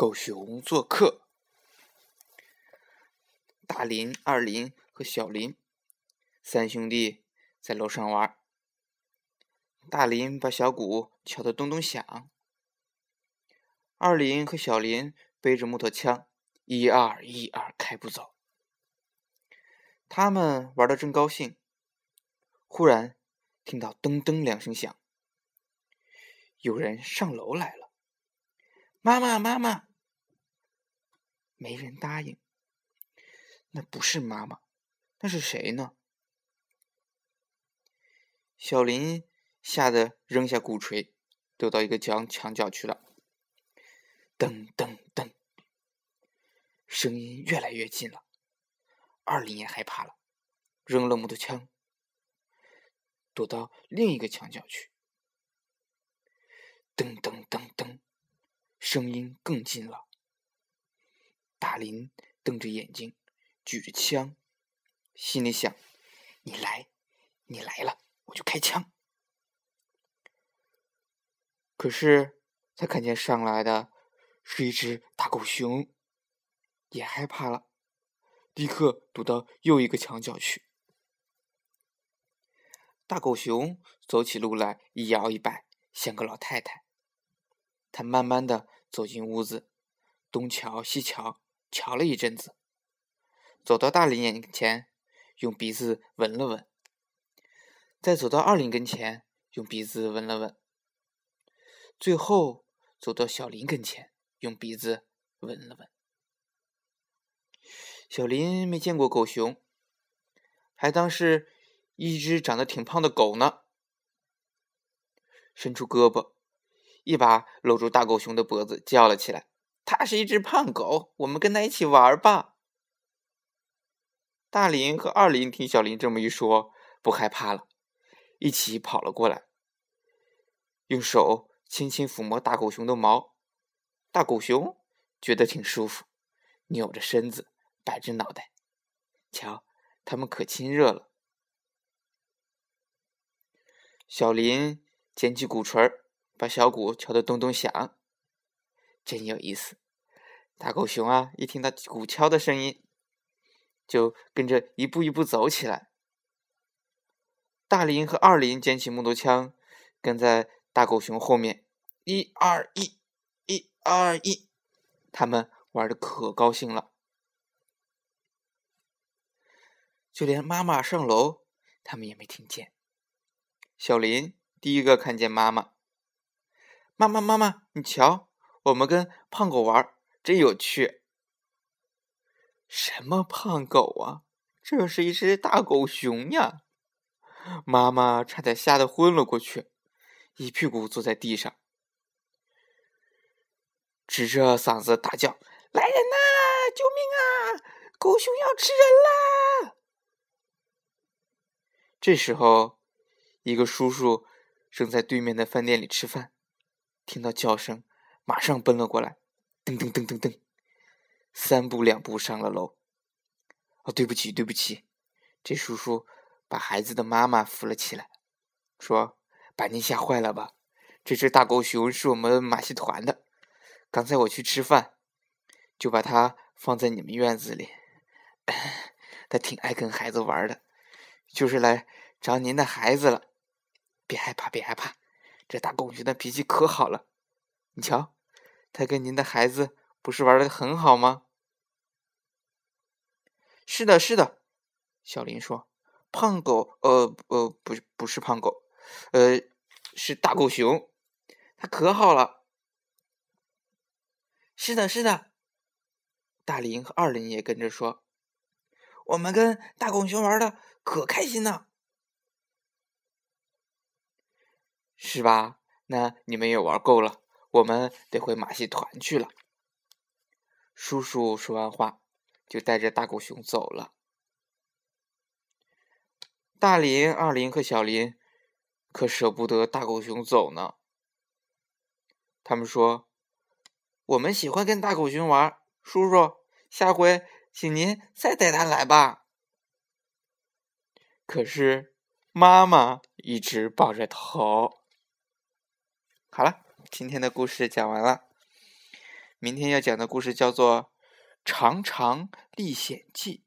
狗熊做客。大林、二林和小林三兄弟在楼上玩。大林把小鼓敲得咚咚响。二林和小林背着木头枪，一二一二开步走。他们玩的正高兴，忽然听到噔噔两声响，有人上楼来了。妈妈，妈妈，没人答应。那不是妈妈，那是谁呢？小林吓得扔下鼓槌，躲到一个墙墙角去了。噔噔噔，声音越来越近了。二林也害怕了，扔了木头枪，躲到另一个墙角去。噔噔噔噔。声音更近了。林瞪着眼睛，举着枪，心里想：“你来，你来了，我就开枪。”可是他看见上来的是一只大狗熊，也害怕了，立刻躲到又一个墙角去。大狗熊走起路来一摇一摆，像个老太太。他慢慢的走进屋子，东瞧西瞧，瞧了一阵子，走到大林眼前，用鼻子闻了闻，再走到二林跟前，用鼻子闻了闻，最后走到小林跟前，用鼻子闻了闻。小林没见过狗熊，还当是一只长得挺胖的狗呢，伸出胳膊。一把搂住大狗熊的脖子，叫了起来：“它是一只胖狗，我们跟它一起玩吧。”大林和二林听小林这么一说，不害怕了，一起跑了过来，用手轻轻抚摸大狗熊的毛。大狗熊觉得挺舒服，扭着身子，摆着脑袋，瞧，他们可亲热了。小林捡起鼓槌。把小鼓敲得咚咚响，真有意思。大狗熊啊，一听到鼓敲的声音，就跟着一步一步走起来。大林和二林捡起木头枪，跟在大狗熊后面，一二一，一二一，他们玩的可高兴了。就连妈妈上楼，他们也没听见。小林第一个看见妈妈。妈妈，妈妈，你瞧，我们跟胖狗玩，真有趣。什么胖狗啊？这是一只大狗熊呀！妈妈差点吓得昏了过去，一屁股坐在地上，指着嗓子大叫：“来人呐！救命啊！狗熊要吃人啦！”这时候，一个叔叔正在对面的饭店里吃饭。听到叫声，马上奔了过来，噔噔噔噔噔，三步两步上了楼。哦，对不起，对不起，这叔叔把孩子的妈妈扶了起来，说：“把您吓坏了吧？这只大狗熊是我们马戏团的，刚才我去吃饭，就把它放在你们院子里。它挺爱跟孩子玩的，就是来找您的孩子了。别害怕，别害怕。”这大狗熊的脾气可好了，你瞧，他跟您的孩子不是玩的很好吗？是的，是的，小林说：“胖狗，呃呃，不不是胖狗，呃，是大狗熊，它可好了。”是的，是的，大林和二林也跟着说：“我们跟大狗熊玩的可开心呢。”是吧？那你们也玩够了，我们得回马戏团去了。叔叔说完话，就带着大狗熊走了。大林、二林和小林可舍不得大狗熊走呢。他们说：“我们喜欢跟大狗熊玩，叔叔，下回请您再带它来吧。”可是妈妈一直抱着头。好了，今天的故事讲完了。明天要讲的故事叫做《长长历险记》。